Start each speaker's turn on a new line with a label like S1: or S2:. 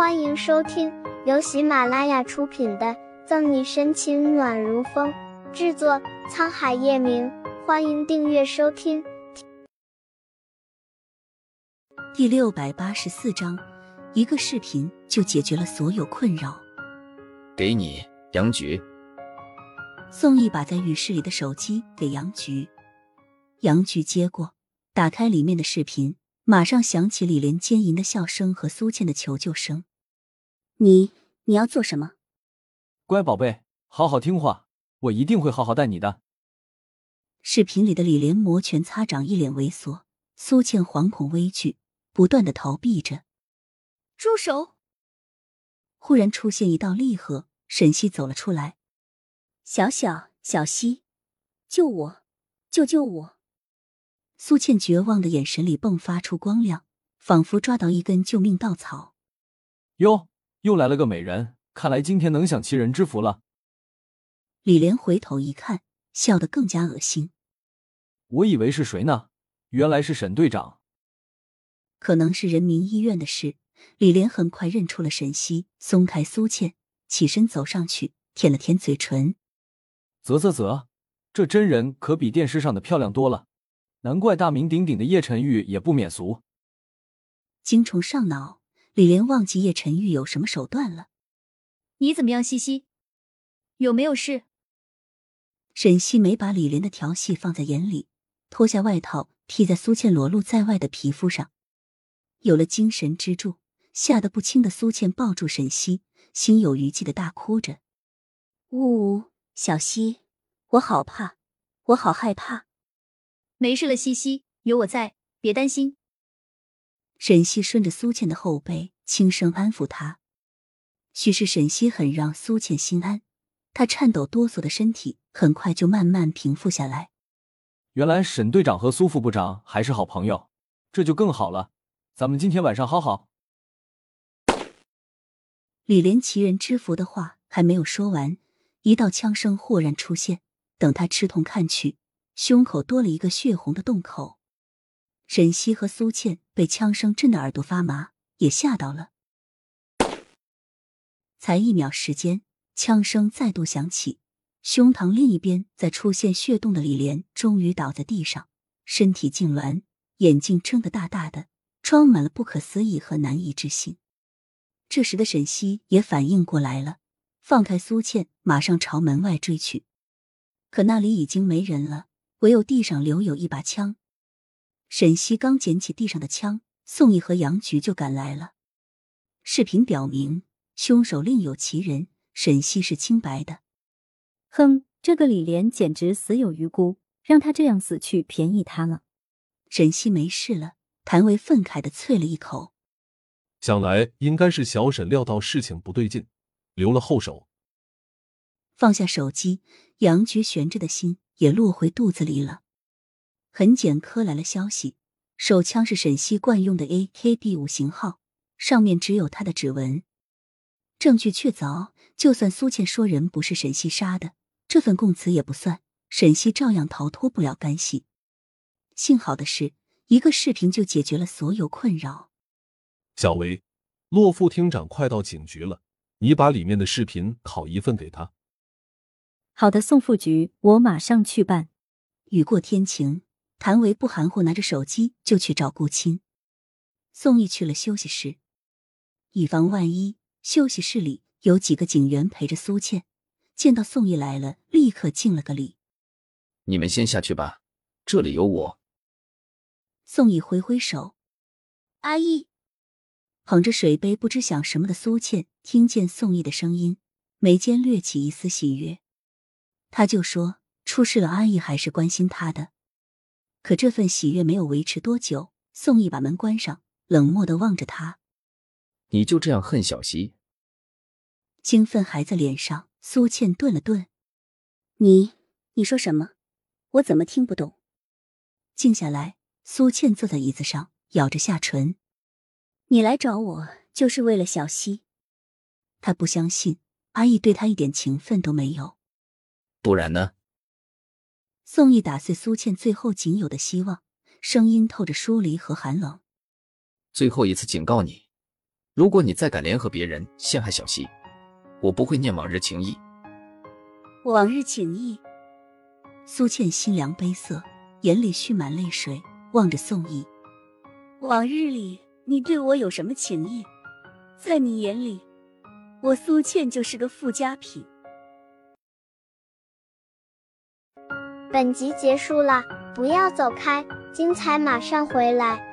S1: 欢迎收听由喜马拉雅出品的《赠你深情暖如风》，制作沧海夜明。欢迎订阅收听。
S2: 第六百八十四章，一个视频就解决了所有困扰。
S3: 给你，杨菊。
S2: 宋毅把在浴室里的手机给杨菊，杨菊接过，打开里面的视频。马上响起李莲尖淫的笑声和苏倩的求救声。你你要做什么？
S4: 乖宝贝，好好听话，我一定会好好待你的。
S2: 视频里的李连摩拳擦掌，一脸猥琐；苏倩惶恐畏惧，不断的逃避着。
S5: 住手！
S2: 忽然出现一道厉喝，沈西走了出来。小小小西，救我！救救我！苏倩绝望的眼神里迸发出光亮，仿佛抓到一根救命稻草。
S4: 哟，又来了个美人，看来今天能享齐人之福了。
S2: 李莲回头一看，笑得更加恶心。
S4: 我以为是谁呢？原来是沈队长。
S2: 可能是人民医院的事，李莲很快认出了沈西，松开苏倩，起身走上去，舔了舔嘴唇。
S4: 啧啧啧，这真人可比电视上的漂亮多了。难怪大名鼎鼎的叶晨玉也不免俗。
S2: 精虫上脑，李莲忘记叶晨玉有什么手段了。
S5: 你怎么样，西西？有没有事？
S2: 沈西没把李莲的调戏放在眼里，脱下外套披在苏倩裸露在外的皮肤上。有了精神支柱，吓得不轻的苏倩抱住沈西，心有余悸的大哭着：“呜呜，小西，我好怕，我好害怕。”
S5: 没事了，西西，有我在，别担心。
S2: 沈西顺着苏倩的后背，轻声安抚她。许是沈西很让苏倩心安，她颤抖哆嗦的身体很快就慢慢平复下来。
S4: 原来沈队长和苏副部长还是好朋友，这就更好了。咱们今天晚上好好。
S2: 李连奇人知福的话还没有说完，一道枪声豁然出现。等他吃痛看去。胸口多了一个血红的洞口，沈西和苏倩被枪声震得耳朵发麻，也吓到了。才一秒时间，枪声再度响起，胸膛另一边在出现血洞的李莲终于倒在地上，身体痉挛，眼睛睁得大大的，装满了不可思议和难以置信。这时的沈西也反应过来了，放开苏倩，马上朝门外追去，可那里已经没人了。唯有地上留有一把枪，沈西刚捡起地上的枪，宋毅和杨菊就赶来了。视频表明，凶手另有其人，沈西是清白的。
S6: 哼，这个李莲简直死有余辜，让他这样死去，便宜他了。
S2: 沈西没事了，谭维愤慨的啐了一口。
S7: 想来应该是小沈料到事情不对劲，留了后手。
S2: 放下手机，杨菊悬着的心。也落回肚子里了。痕检科来了消息，手枪是沈西惯用的 AKB 五型号，上面只有他的指纹，证据确凿。就算苏倩说人不是沈西杀的，这份供词也不算，沈西照样逃脱不了干系。幸好的是，一个视频就解决了所有困扰。
S7: 小维，洛副厅长快到警局了，你把里面的视频拷一份给他。
S6: 好的，宋副局，我马上去办。
S2: 雨过天晴，谭维不含糊，拿着手机就去找顾青。宋毅去了休息室，以防万一，休息室里有几个警员陪着苏倩。见到宋毅来了，立刻敬了个礼。
S3: 你们先下去吧，这里有我。
S2: 宋毅挥挥手。
S1: 阿姨，
S2: 捧着水杯不知想什么的苏倩听见宋毅的声音，眉间掠起一丝喜悦。他就说出事了，阿姨还是关心他的。可这份喜悦没有维持多久，宋毅把门关上，冷漠的望着他。
S3: 你就这样恨小溪？
S2: 兴奋还在脸上，苏倩顿了顿。你你说什么？我怎么听不懂？静下来，苏倩坐在椅子上，咬着下唇。你来找我就是为了小溪？他不相信阿义对他一点情分都没有。
S3: 不然呢？
S2: 宋毅打碎苏倩最后仅有的希望，声音透着疏离和寒冷。
S3: 最后一次警告你，如果你再敢联合别人陷害小溪，我不会念往日情谊。
S2: 往日情谊。苏倩心凉悲涩，眼里蓄满泪水，望着宋义。往日里，你对我有什么情谊？在你眼里，我苏倩就是个附加品。
S1: 本集结束了，不要走开，精彩马上回来。